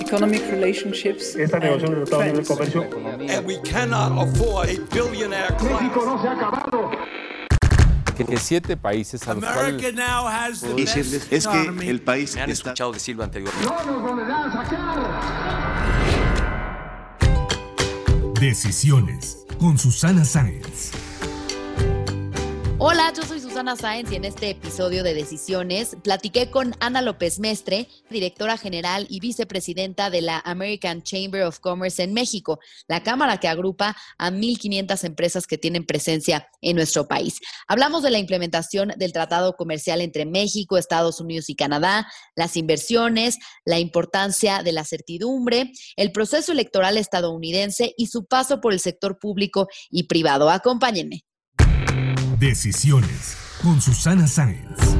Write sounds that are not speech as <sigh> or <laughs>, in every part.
economic relationships. Esta negociación Tratado de Libre Comercio. And we cannot afford a billionaire México class. no se ha acabado. que, siete países a los America cuales now has the decirles best es que el país Me han está escuchado decirlo anteriormente. No nos volverán a sacar. Decisiones con Susana Sáenz. Hola, yo soy Susana Sáenz y en este episodio de Decisiones platiqué con Ana López Mestre, directora general y vicepresidenta de la American Chamber of Commerce en México, la cámara que agrupa a 1.500 empresas que tienen presencia en nuestro país. Hablamos de la implementación del Tratado Comercial entre México, Estados Unidos y Canadá, las inversiones, la importancia de la certidumbre, el proceso electoral estadounidense y su paso por el sector público y privado. Acompáñenme. Decisiones con Susana Sáenz.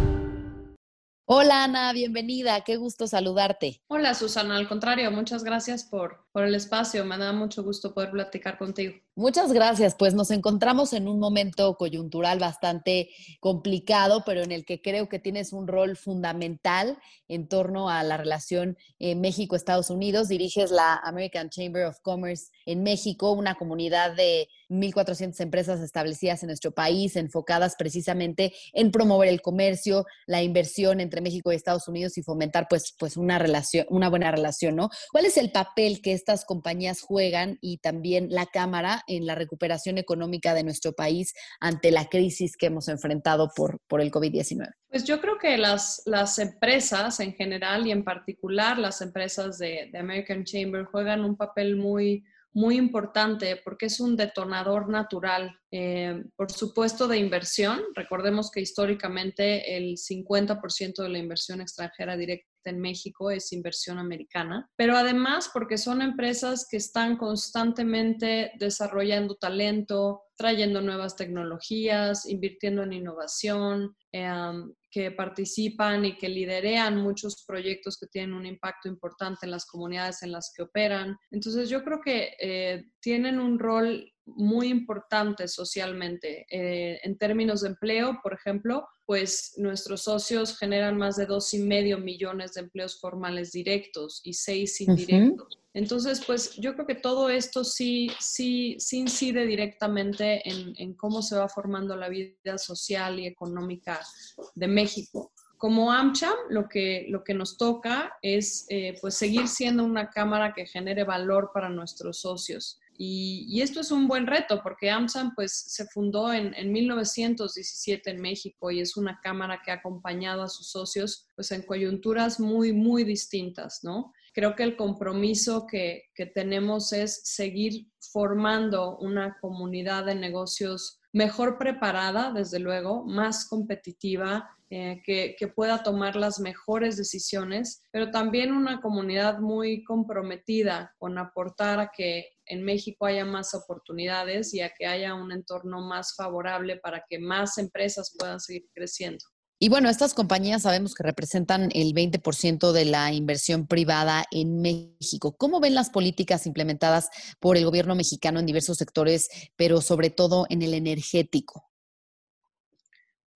Hola Ana, bienvenida, qué gusto saludarte. Hola Susana, al contrario, muchas gracias por, por el espacio, me da mucho gusto poder platicar contigo. Muchas gracias, pues nos encontramos en un momento coyuntural bastante complicado, pero en el que creo que tienes un rol fundamental en torno a la relación eh, México-Estados Unidos. Diriges la American Chamber of Commerce en México, una comunidad de 1.400 empresas establecidas en nuestro país, enfocadas precisamente en promover el comercio, la inversión entre México y Estados Unidos y fomentar pues, pues una relación, una buena relación, ¿no? ¿Cuál es el papel que estas compañías juegan y también la Cámara en la recuperación económica de nuestro país ante la crisis que hemos enfrentado por, por el COVID-19? Pues yo creo que las, las empresas en general y en particular las empresas de, American Chamber juegan un papel muy, muy importante porque es un detonador natural, eh, por supuesto, de inversión. Recordemos que históricamente el 50% de la inversión extranjera directa en México es inversión americana, pero además porque son empresas que están constantemente desarrollando talento, trayendo nuevas tecnologías, invirtiendo en innovación, eh, que participan y que liderean muchos proyectos que tienen un impacto importante en las comunidades en las que operan. Entonces yo creo que eh, tienen un rol muy importante socialmente. Eh, en términos de empleo, por ejemplo, pues nuestros socios generan más de dos y medio millones de empleos formales directos y seis indirectos. Entonces, pues yo creo que todo esto sí, sí, sí incide directamente en, en cómo se va formando la vida social y económica de México. Como AmCham, lo que, lo que nos toca es eh, pues seguir siendo una cámara que genere valor para nuestros socios. Y, esto es un buen reto porque AmSam pues, se fundó en, en, 1917 en México y es una cámara que ha acompañado a sus socios pues, en coyunturas muy, muy distintas, ¿no? Creo que el compromiso que tenemos es seguir formando una comunidad de negocios mejor preparada, desde luego, más competitiva, eh, que, que, pueda tomar las mejores decisiones, pero también una comunidad muy comprometida con aportar a que en México haya más oportunidades y a que haya un entorno más favorable para que más empresas puedan seguir creciendo. Y bueno, estas compañías sabemos que representan el 20% de la inversión privada en México. ¿Cómo ven las políticas implementadas por el gobierno mexicano en diversos sectores, pero sobre todo en el energético?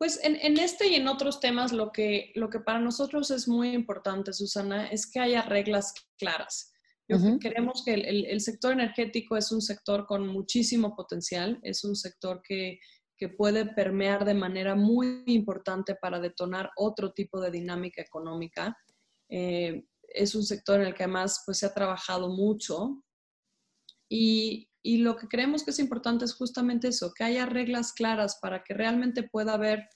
Pues en, en, este y en otros temas lo que, lo que para nosotros es muy importante, Susana, es que haya reglas claras. Yo uh -huh. Queremos que el, el, el, sector energético es un sector con muchísimo potencial, es un sector que, que puede permear de manera muy importante para detonar otro tipo de dinámica económica. Eh, es un sector en el que además pues, se ha trabajado mucho y, y lo que creemos que es importante es justamente eso, que haya reglas claras para que realmente pueda haber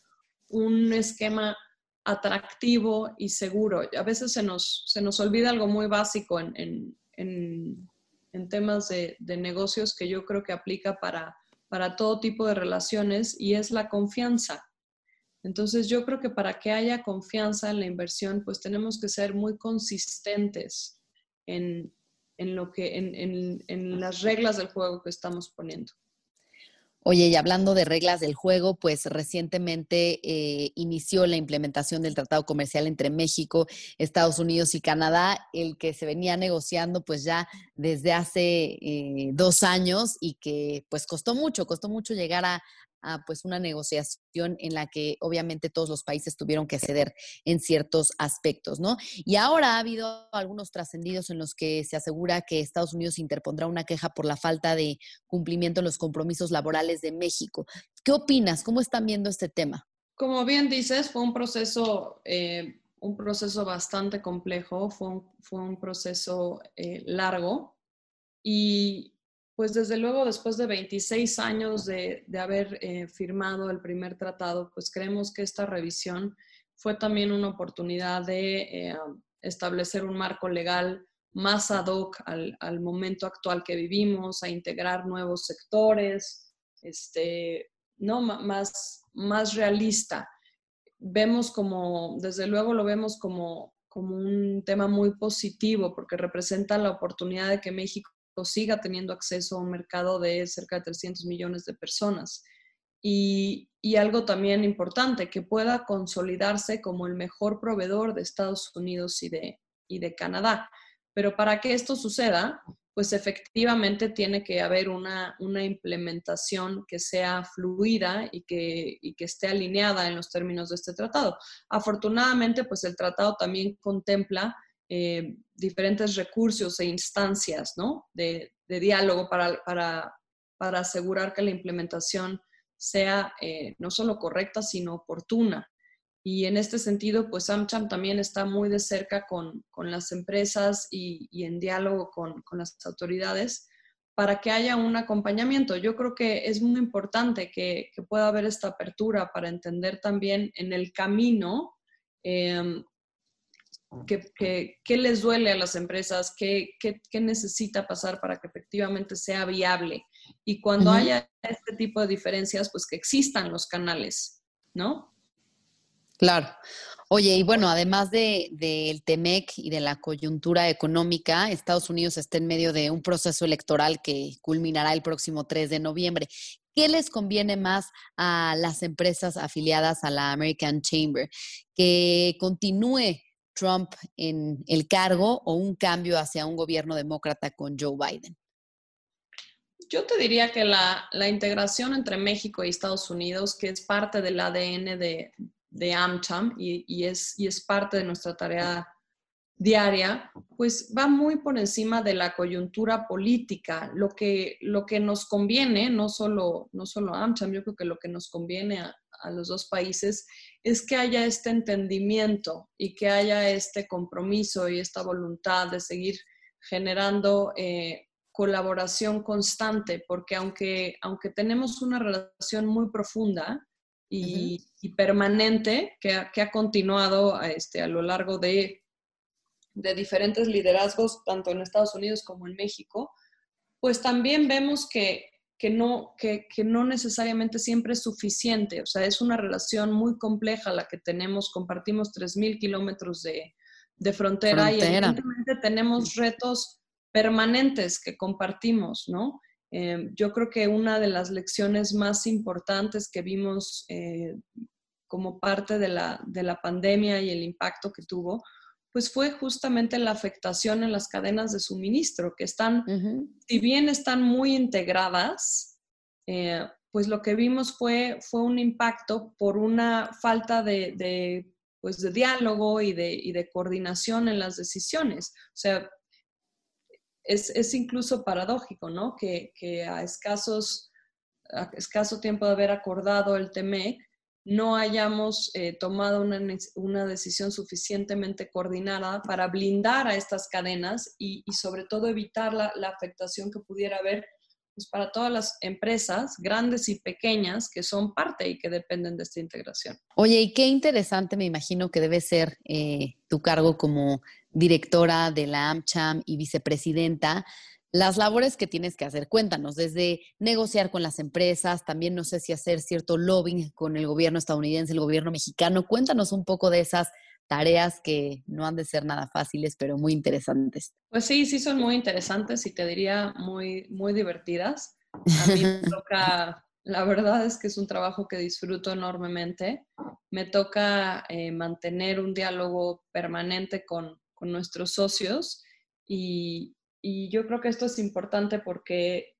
un esquema atractivo y seguro. A veces se nos, se nos olvida algo muy básico en, en, en, temas de, de, negocios que yo creo que aplica para, para todo tipo de relaciones y es la confianza. Entonces yo creo que para que haya confianza en la inversión, pues tenemos que ser muy consistentes en, en, lo que, en, en, en las reglas del juego que estamos poniendo. Oye, y hablando de reglas del juego, pues recientemente eh, inició la implementación del Tratado Comercial entre México, Estados Unidos y Canadá, el que se venía negociando pues ya desde hace eh, dos años y que pues costó mucho, costó mucho llegar a, pues una negociación en la que obviamente todos los países tuvieron que ceder en ciertos aspectos, ¿no? Y ahora ha habido algunos trascendidos en los que se asegura que Estados Unidos interpondrá una queja por la falta de cumplimiento en los compromisos laborales de México. ¿Qué opinas? ¿Cómo están viendo este tema? Como bien dices, fue un proceso, eh, un proceso bastante complejo, fue un, fue un proceso eh, largo y pues desde luego después de 26 años de, haber eh, firmado el primer tratado, pues creemos que esta revisión fue también una oportunidad de establecer un marco legal más ad hoc al, al, momento actual que vivimos, a integrar nuevos sectores, este, ¿no? más, más realista. Vemos como, desde luego lo vemos como, como un tema muy positivo porque representa la oportunidad de que México siga teniendo acceso a un mercado de cerca de 300 millones de personas. Y, y, algo también importante, que pueda consolidarse como el mejor proveedor de Estados Unidos y de, y de Canadá. Pero para que esto suceda, pues efectivamente tiene que haber una, implementación que sea fluida y que, que, esté alineada en los términos de este tratado. Afortunadamente, pues el tratado también contempla eh, diferentes recursos e instancias ¿no? de, diálogo para, para, para, asegurar que la implementación sea eh, no solo correcta, sino oportuna. Y en este sentido, pues AmCham también está muy de cerca con, con las empresas y, y en diálogo con, con, las autoridades para que haya un acompañamiento. Yo creo que es muy importante que, que pueda haber esta apertura para entender también en el camino eh, qué les duele a las empresas, qué, qué, necesita pasar para que efectivamente sea viable. Y cuando haya este tipo de diferencias, pues que existan los canales, ¿no? Claro. Oye, y bueno, además del de, TEMEC y de la coyuntura económica, Estados Unidos está en medio de un proceso electoral que culminará el próximo 3 de noviembre. ¿Qué les conviene más a las empresas afiliadas a la American Chamber? ¿Que continúe Trump en el cargo o un cambio hacia un gobierno demócrata con Joe Biden? Yo te diría que la, integración entre México y Estados Unidos, que es parte del ADN de, AmCham y, es, parte de nuestra tarea diaria, pues va muy por encima de la coyuntura política. Lo que, nos conviene, no solo, AmCham, yo creo que lo que nos conviene a, los dos países es que haya este entendimiento y que haya este compromiso y esta voluntad de seguir generando eh, colaboración constante, porque aunque, aunque tenemos una relación muy profunda, y, permanente que ha, que ha continuado a, este, a lo largo de, de diferentes liderazgos, tanto en Estados Unidos como en México, pues también vemos que, que no, que, que, no necesariamente siempre es suficiente. O sea, es una relación muy compleja la que tenemos. Compartimos 3.000 kilómetros de, de frontera, frontera, y evidentemente tenemos retos permanentes que compartimos, ¿no? Eh, yo creo que una de las lecciones más importantes que vimos eh, como parte de la, de la pandemia y el impacto que tuvo, pues fue justamente la afectación en las cadenas de suministro, que están, si bien están muy integradas, eh, pues lo que vimos fue, fue un impacto por una falta de, de pues de diálogo y de, y de coordinación en las decisiones. O sea, es, incluso paradójico, ¿no? Que, a, escasos, a escaso tiempo de haber acordado el TEMEC, no hayamos eh, tomado una, decisión suficientemente coordinada para blindar a estas cadenas y, sobre todo evitar la, afectación que pudiera haber pues, para todas las empresas, grandes y pequeñas, que son parte y que dependen de esta integración. Oye, y qué interesante me imagino que debe ser eh, tu cargo como directora de la AmCham y vicepresidenta, las labores que tienes que hacer. Cuéntanos, desde negociar con las empresas, también no sé si hacer cierto lobbying con el gobierno estadounidense, el gobierno mexicano. Cuéntanos un poco de esas tareas que no han de ser nada fáciles, pero muy interesantes. Pues sí, sí son muy interesantes y te diría muy, muy divertidas. A mí me <laughs> toca, la verdad es que es un trabajo que disfruto enormemente. Me toca eh, mantener un diálogo permanente con, con nuestros socios y, y, yo creo que esto es importante porque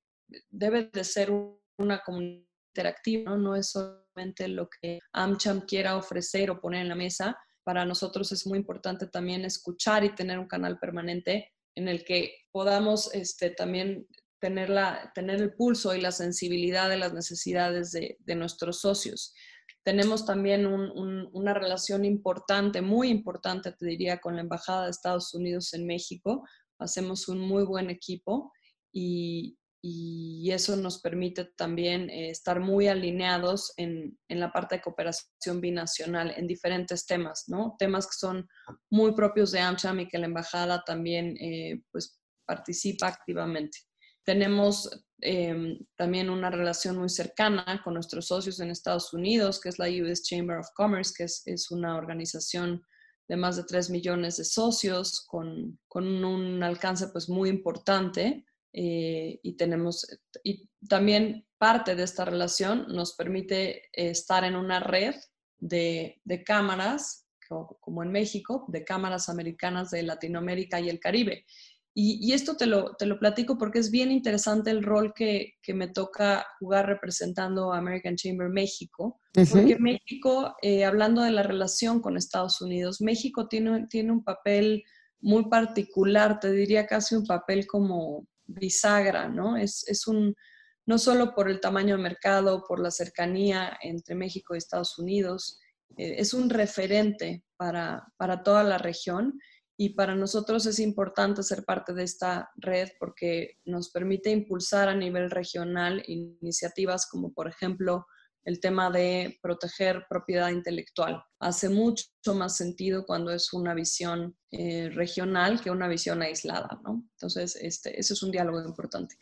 debe de ser una comunicación interactiva, ¿no? no es solamente lo que AmCham quiera ofrecer o poner en la mesa. Para nosotros es muy importante también escuchar y tener un canal permanente en el que podamos este, también tener, la, tener el pulso y la sensibilidad de las necesidades de, de nuestros socios. Tenemos también una relación importante, muy importante, te diría, con la Embajada de Estados Unidos en México. Hacemos un muy buen equipo y, y eso nos permite también eh, estar muy alineados en, en, la parte de cooperación binacional en diferentes temas, ¿no? Temas que son muy propios de AmCham y que la embajada también eh, pues participa activamente. Tenemos eh, también una relación muy cercana con nuestros socios en Estados Unidos, que es la US Chamber of Commerce, que es, es una organización de más de 3 millones de socios con, con un alcance pues muy importante eh, y tenemos, y también parte de esta relación nos permite estar en una red de, de cámaras, como en México, de cámaras americanas de Latinoamérica y el Caribe. Y, y, esto te lo, te lo platico porque es bien interesante el rol que, que me toca jugar representando a American Chamber México, uh -huh. porque México, eh, hablando de la relación con Estados Unidos, México tiene, tiene un papel muy particular, te diría casi un papel como bisagra, ¿no? Es, es un, no solo por el tamaño de mercado, por la cercanía entre México y Estados Unidos, eh, es un referente para, para toda la región y para nosotros es importante ser parte de esta red porque nos permite impulsar a nivel regional iniciativas como por ejemplo el tema de proteger propiedad intelectual. Hace mucho más sentido cuando es una visión eh, regional que una visión aislada, ¿no? Entonces, este, eso es un diálogo importante.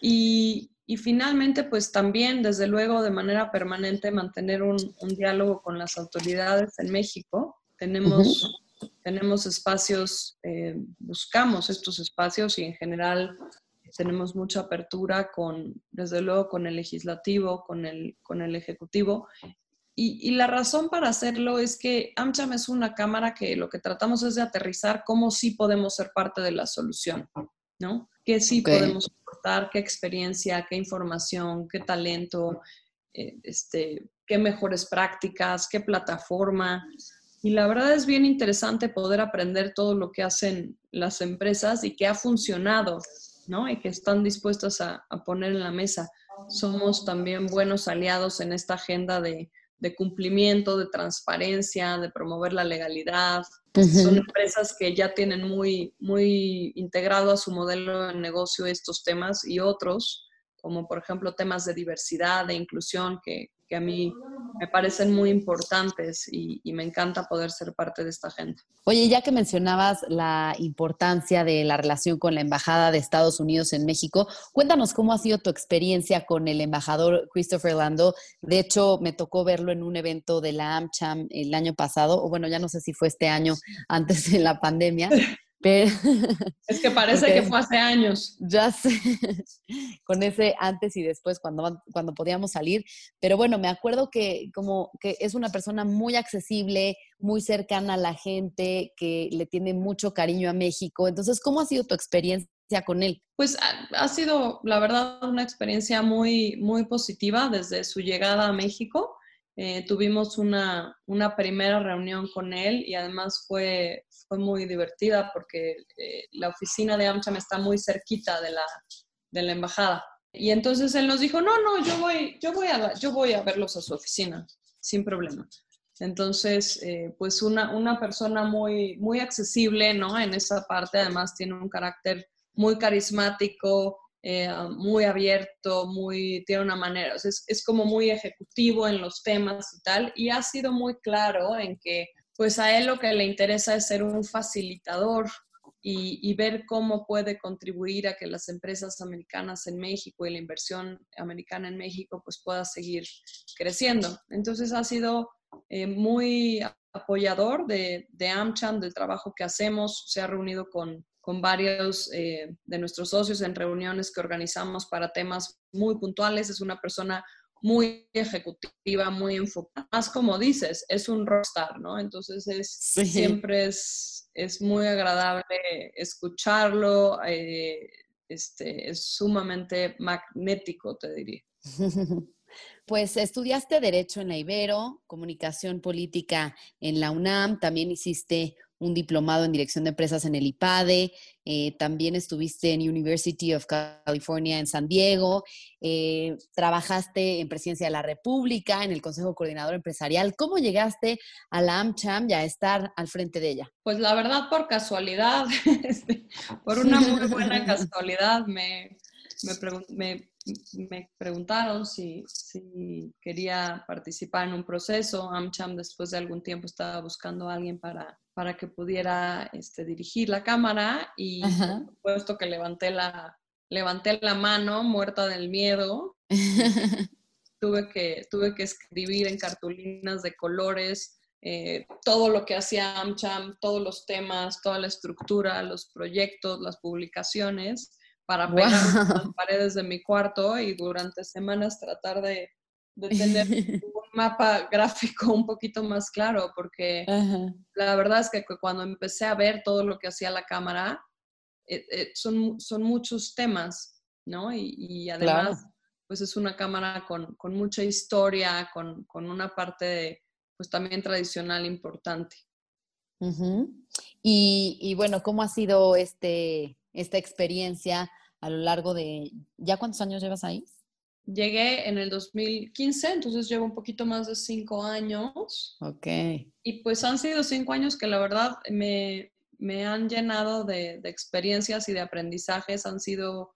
Y, y, finalmente, pues también, desde luego, de manera permanente, mantener un, un diálogo con las autoridades en México. Tenemos, uh -huh. Tenemos espacios, eh, buscamos estos espacios y en general tenemos mucha apertura con, desde luego, con el legislativo, con el, con el ejecutivo. Y, y, la razón para hacerlo es que AmCham es una cámara que lo que tratamos es de aterrizar cómo sí podemos ser parte de la solución, ¿no? ¿Qué sí okay. podemos aportar? ¿Qué experiencia? ¿Qué información? ¿Qué talento? Eh, este, ¿Qué mejores prácticas? ¿Qué plataforma? Y la verdad es bien interesante poder aprender todo lo que hacen las empresas y que ha funcionado ¿no? Y que están dispuestos a, a, poner en la mesa. Somos también buenos aliados en esta agenda de, de cumplimiento, de transparencia, de promover la legalidad. Uh -huh. Son empresas que ya tienen muy, muy integrado a su modelo de negocio estos temas y otros, como por ejemplo temas de diversidad, de inclusión, que, que a mí me parecen muy importantes y, y, me encanta poder ser parte de esta gente. Oye, ya que mencionabas la importancia de la relación con la Embajada de Estados Unidos en México, cuéntanos cómo ha sido tu experiencia con el embajador Christopher Lando. De hecho, me tocó verlo en un evento de la AmCham el año pasado, o bueno, ya no sé si fue este año antes de la pandemia. <laughs> Pero, es que parece que fue hace años. Ya sé, <laughs> con ese antes y después cuando, cuando podíamos salir. Pero bueno, me acuerdo que como que es una persona muy accesible, muy cercana a la gente, que le tiene mucho cariño a México. Entonces, ¿cómo ha sido tu experiencia con él? Pues ha, ha sido, la verdad, una experiencia muy, muy positiva desde su llegada a México. Eh, tuvimos una, una, primera reunión con él y además fue, fue muy divertida porque eh, la oficina de AmCham está muy cerquita de la, de la embajada. Y entonces él nos dijo, no, no, yo voy, yo voy, a, yo voy a verlos a su oficina, sin problema. Entonces, eh, pues una, una persona muy, muy accesible, ¿no? En esa parte, además tiene un carácter muy carismático, eh, muy abierto, muy, tiene una manera, es, es, como muy ejecutivo en los temas y tal, y ha sido muy claro en que pues a él lo que le interesa es ser un facilitador y, ver cómo puede contribuir a que las empresas americanas en México y la inversión americana en México pues pueda seguir creciendo. Entonces ha sido eh, muy apoyador de, de AmCham, del trabajo que hacemos, se ha reunido con con varios eh, de nuestros socios en reuniones que organizamos para temas muy puntuales. Es una persona muy ejecutiva, muy enfocada. Más como dices, es un rockstar, ¿no? Entonces es, sí. siempre es, es, muy agradable escucharlo. Eh, este, es sumamente magnético, te diría. <laughs> Pues estudiaste Derecho en la Ibero, Comunicación Política en la UNAM, también hiciste un diplomado en Dirección de Empresas en el IPADE, eh, también estuviste en University of California en San Diego, eh, trabajaste en Presidencia de la República, en el Consejo Coordinador Empresarial. ¿Cómo llegaste a la AmCham y a estar al frente de ella? Pues la verdad, por casualidad, <laughs> este, por una muy buena <laughs> casualidad, me, me, me preguntaron si, si, quería participar en un proceso. AmCham después de algún tiempo estaba buscando a alguien para, para que pudiera este, dirigir la cámara y por supuesto que levanté la, levanté la mano muerta del miedo. <laughs> tuve, que, tuve que escribir en cartulinas de colores eh, todo lo que hacía AmCham, todos los temas, toda la estructura, los proyectos, las publicaciones para pegar las <laughs> paredes de mi cuarto y durante semanas tratar de, tener <laughs> un mapa gráfico un poquito más claro, porque la verdad es que cuando empecé a ver todo lo que hacía la cámara, eh, eh, son, son muchos temas, ¿no? Y, además, pues es una cámara con, con mucha historia, con, con, una parte, pues también tradicional importante. y, y bueno, ¿cómo ha sido este esta experiencia a lo largo de, ¿ya cuántos años llevas ahí? Llegué en el 2015, entonces llevo un poquito más de cinco años. Ok. Y pues han sido cinco años que la verdad me, me han llenado de, de, experiencias y de aprendizajes. Han sido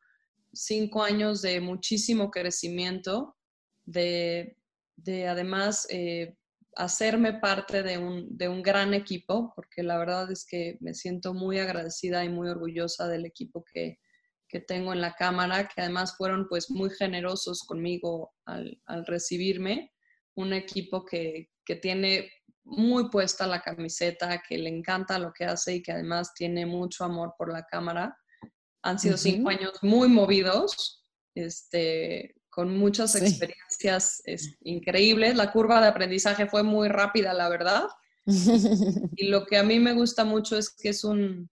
cinco años de muchísimo crecimiento, de, de además eh, hacerme parte de un, de un gran equipo, porque la verdad es que me siento muy agradecida y muy orgullosa del equipo que, que tengo en la cámara, que además fueron pues muy generosos conmigo al, al recibirme. Un equipo que, que, tiene muy puesta la camiseta, que le encanta lo que hace y que además tiene mucho amor por la cámara. Han sido cinco años muy movidos, este, con muchas experiencias increíbles. La curva de aprendizaje fue muy rápida, la verdad. <laughs> y lo que a mí me gusta mucho es que es un,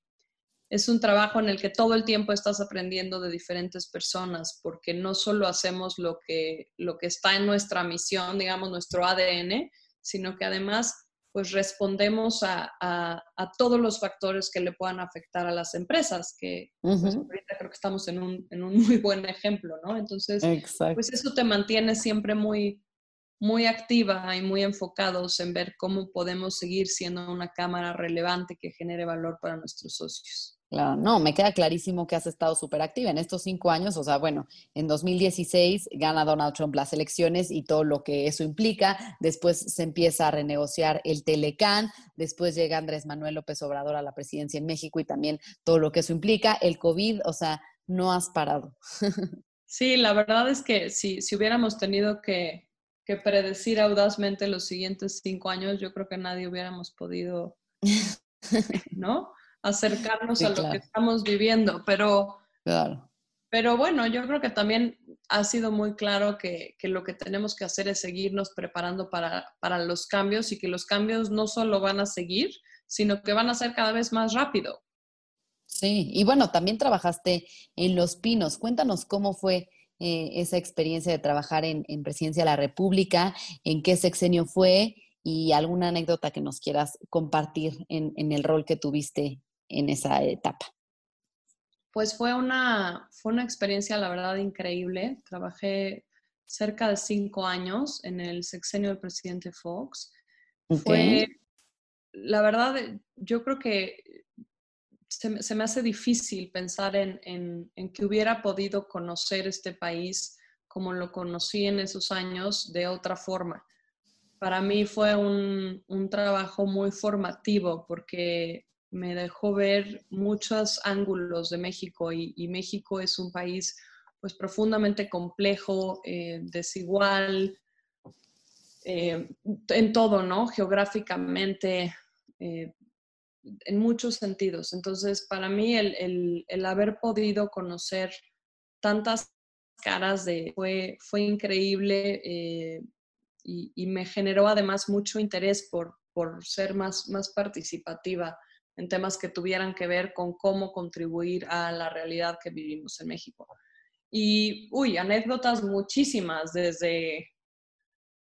es un trabajo en el que todo el tiempo estás aprendiendo de diferentes personas, porque no solo hacemos lo que, lo que está en nuestra misión, digamos, nuestro ADN, sino que además pues respondemos a, a, todos los factores que le puedan afectar a las empresas, que pues, ahorita creo que estamos en un, en un, muy buen ejemplo, ¿no? Entonces, pues eso te mantiene siempre muy, muy activa y muy enfocados en ver cómo podemos seguir siendo una cámara relevante que genere valor para nuestros socios. Claro, no, me queda clarísimo que has estado súper activa en estos cinco años. O sea, bueno, en 2016 gana Donald Trump las elecciones y todo lo que eso implica. Después se empieza a renegociar el Telecán. Después llega Andrés Manuel López Obrador a la presidencia en México y también todo lo que eso implica. El COVID, o sea, no has parado. <laughs> Sí, la verdad es que si, si hubiéramos tenido que, que predecir audazmente los siguientes cinco años, yo creo que nadie hubiéramos podido, <laughs> ¿no? acercarnos a lo que estamos viviendo, pero, claro. pero bueno, yo creo que también ha sido muy claro que, que lo que tenemos que hacer es seguirnos preparando para, para, los cambios y que los cambios no solo van a seguir, sino que van a ser cada vez más rápido. Sí, y bueno, también trabajaste en Los Pinos. Cuéntanos cómo fue eh, esa experiencia de trabajar en, en Presidencia de la República, en qué sexenio fue y alguna anécdota que nos quieras compartir en, en el rol que tuviste en esa etapa? Pues fue una, fue una experiencia, la verdad, increíble. Trabajé cerca de cinco años en el sexenio del presidente Fox. Fue, la verdad, yo creo que se, me hace difícil pensar en, en, que hubiera podido conocer este país como lo conocí en esos años de otra forma. Para mí fue un, un trabajo muy formativo porque me dejó ver muchos ángulos de México y, México es un país pues profundamente complejo, eh, desigual, eh, en todo, ¿no? Geográficamente, eh, en muchos sentidos. Entonces, para mí el, haber podido conocer tantas caras de, fue, fue increíble y, me generó además mucho interés por, por ser más, más participativa en temas que tuvieran que ver con cómo contribuir a la realidad que vivimos en México. Y, uy, anécdotas muchísimas, desde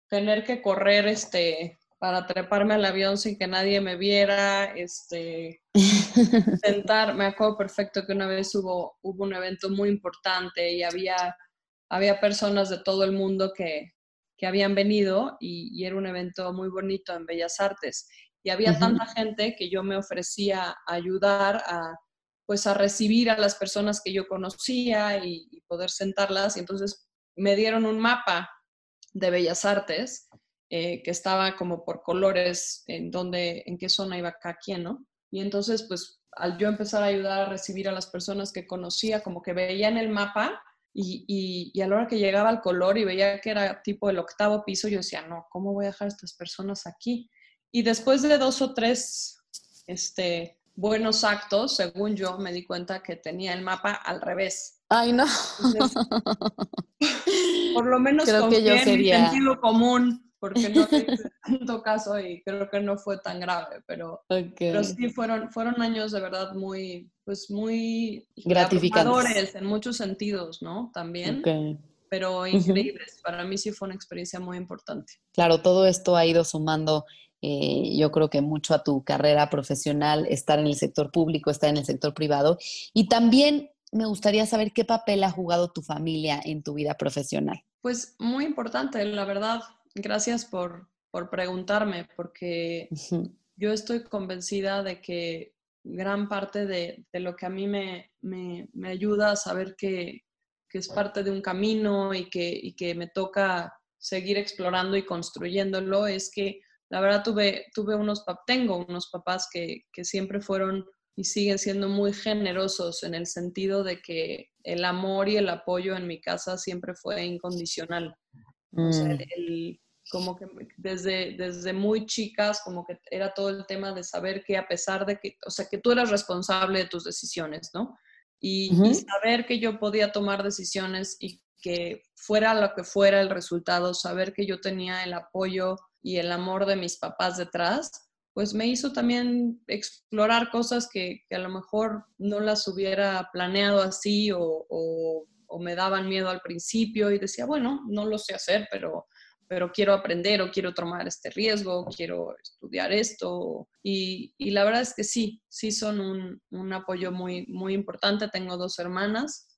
tener que correr este, para treparme al avión sin que nadie me viera, este, <laughs> sentar, me acuerdo perfecto que una vez hubo, hubo un evento muy importante y había, había personas de todo el mundo que, que habían venido y, y, era un evento muy bonito en Bellas Artes. Y había tanta gente que yo me ofrecía a ayudar a, pues, a recibir a las personas que yo conocía y, y poder sentarlas. Y entonces me dieron un mapa de Bellas Artes eh, que estaba como por colores en dónde, en qué zona iba cada quien, ¿no? Y entonces, pues, al yo empezar a ayudar a recibir a las personas que conocía, como que veía en el mapa y, y, y, a la hora que llegaba el color y veía que era tipo el octavo piso, yo decía, no, ¿cómo voy a dejar a estas personas aquí? Y después de dos o tres este, buenos actos, según yo, me di cuenta que tenía el mapa al revés. Ay, no. Entonces, <laughs> por lo menos Creo que yo en sería- sentido común, porque no hice <laughs> tanto caso y creo que no fue tan grave, pero, pero sí fueron, fueron años de verdad muy, pues muy Gratificantes. en muchos sentidos, ¿no? También, pero increíbles. Para mí sí fue una experiencia muy importante. Claro, todo esto ha ido sumando, eh, yo creo que mucho a tu carrera profesional, estar en el sector público, estar en el sector privado. Y también me gustaría saber qué papel ha jugado tu familia en tu vida profesional. Pues muy importante, la verdad. Gracias por, por preguntarme, porque yo estoy convencida de que gran parte de, de lo que a mí me, me, me ayuda a saber que, que es parte de un camino y que, y que me toca seguir explorando y construyéndolo es que la verdad tuve, tuve unos, tengo unos papás que, que siempre fueron y siguen siendo muy generosos en el sentido de que el amor y el apoyo en mi casa siempre fue incondicional. O sea, Mm, el- el- como que desde, desde muy chicas, como que era todo el tema de saber que a pesar de que, o sea, que tú eras responsable de tus decisiones, ¿no? Y, saber que yo podía tomar decisiones y que fuera lo que fuera el resultado, saber que yo tenía el apoyo y el amor de mis papás detrás, pues me hizo también explorar cosas que, que a lo mejor no las hubiera planeado así o, o- o me daban miedo al principio y decía, bueno, no lo sé hacer, pero, pero quiero aprender o quiero tomar este riesgo, quiero estudiar esto. Y, y la verdad es que sí, sí son un, un apoyo muy, muy importante. Tengo dos hermanas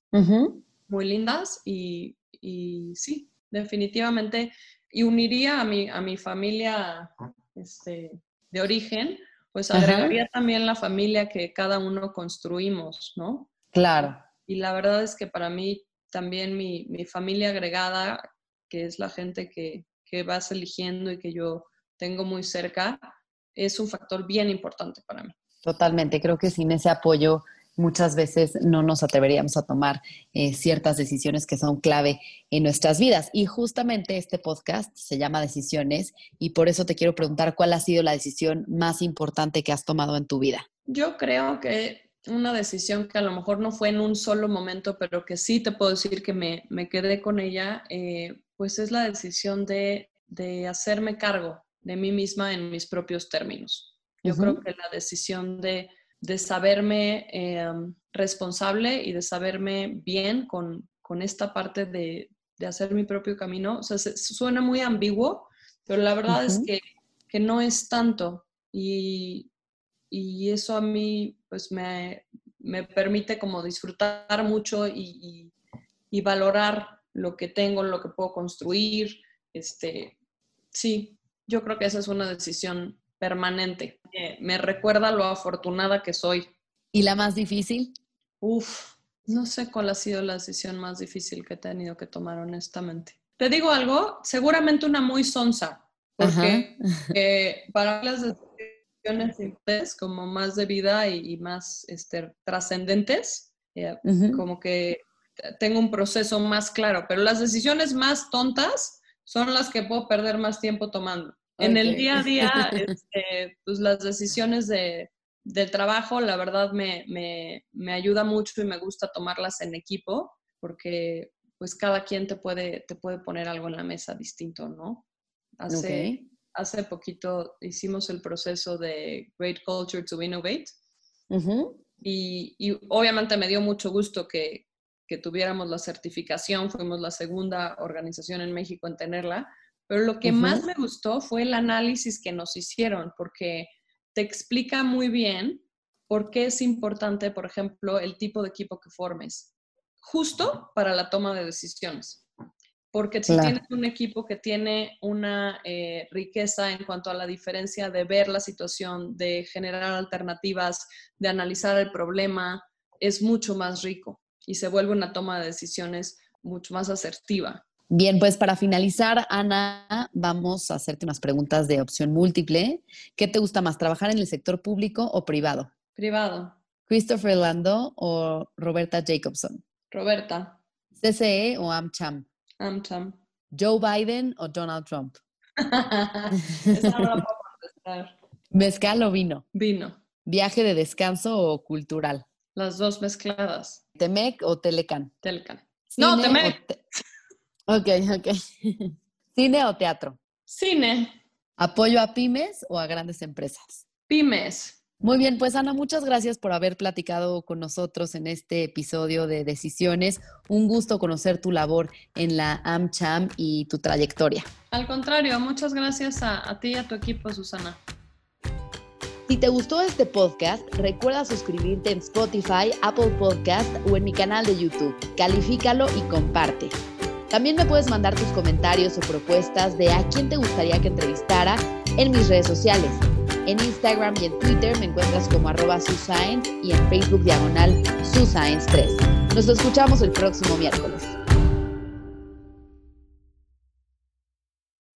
muy lindas y, y sí, definitivamente. Y uniría a mi, a mi familia este, de origen, pues Ajá. agregaría también la familia que cada uno construimos, ¿no? Claro. Y la verdad es que para mí también mi, mi familia agregada, que es la gente que, que vas eligiendo y que yo tengo muy cerca, es un factor bien importante para mí. Totalmente, creo que sin ese apoyo muchas veces no nos atreveríamos a tomar eh, ciertas decisiones que son clave en nuestras vidas. Y justamente este podcast se llama Decisiones y por eso te quiero preguntar cuál ha sido la decisión más importante que has tomado en tu vida. Yo creo que una decisión que a lo mejor no fue en un solo momento, pero que sí te puedo decir que me, me quedé con ella, eh, pues es la decisión de, de hacerme cargo de mí misma en mis propios términos. Yo creo que la decisión de, de saberme eh, responsable y de saberme bien con, con esta parte de, de hacer mi propio camino, o sea, se- suena muy ambiguo, pero la verdad es que, que no es tanto. Y, y eso a mí pues me, me permite como disfrutar mucho y, y- y valorar lo que tengo, lo que puedo construir. Este, sí, yo creo que esa es una decisión permanente. Eh, me recuerda lo afortunada que soy. ¿Y la más difícil? Uf, no sé cuál ha sido la decisión más difícil que he tenido que tomar, honestamente. Te digo algo, seguramente una muy sonsa, porque eh, para las decisiones simples, como más de vida y, y más este, trascendentes, eh, Ujú. como que tengo un proceso más claro, pero las decisiones más tontas son las que puedo perder más tiempo tomando. En el día a <laughs> día, este, pues las decisiones de, del trabajo, la verdad me, me, me ayuda mucho y me gusta tomarlas en equipo, porque pues cada quien te puede, te puede poner algo en la mesa distinto, ¿no? Hace, Ok. Hace poquito hicimos el proceso de Great Culture to Innovate. Y obviamente me dio mucho gusto que, que tuviéramos la certificación, fuimos la segunda organización en México en tenerla, Pero lo que más me gustó fue el análisis que nos hicieron, porque te explica muy bien por qué es importante, por ejemplo, el tipo de equipo que formes, justo para la toma de decisiones. Porque si tienes un equipo que tiene una eh, riqueza en cuanto a la diferencia de ver la situación, de generar alternativas, de analizar el problema, es mucho más rico y se vuelve una toma de decisiones mucho más asertiva. Bien, pues para finalizar, Ana, vamos a hacerte unas preguntas de opción múltiple. ¿Qué te gusta más, trabajar en el sector público o privado? Privado. Christopher Lando o Roberta Jacobson? Roberta. CCE o AmCham? AmCham. Joe Biden o Donald Trump? <laughs> Esa ¿Mezcal o vino? Vino. ¿Viaje de descanso o cultural? Las dos mezcladas. ¿Temec o Telecan? Telecan. No, Temec. Ok, ok. <laughs> ¿Cine o teatro? Cine. ¿Apoyo a pymes o a grandes empresas? Pymes. Muy bien, pues Ana, muchas gracias por haber platicado con nosotros en este episodio de Decisiones. Un gusto conocer tu labor en la AmCham y tu trayectoria. Al contrario, muchas gracias a, a ti y a tu equipo, Susana. Si te gustó este podcast, recuerda suscribirte en Spotify, Apple Podcast o en mi canal de YouTube. Califícalo y comparte. También me puedes mandar tus comentarios o propuestas de a quién te gustaría que entrevistara en mis redes sociales. En Instagram y en Twitter me encuentras como arroba suscience y en Facebook diagonal suscience3. Nos escuchamos el próximo miércoles.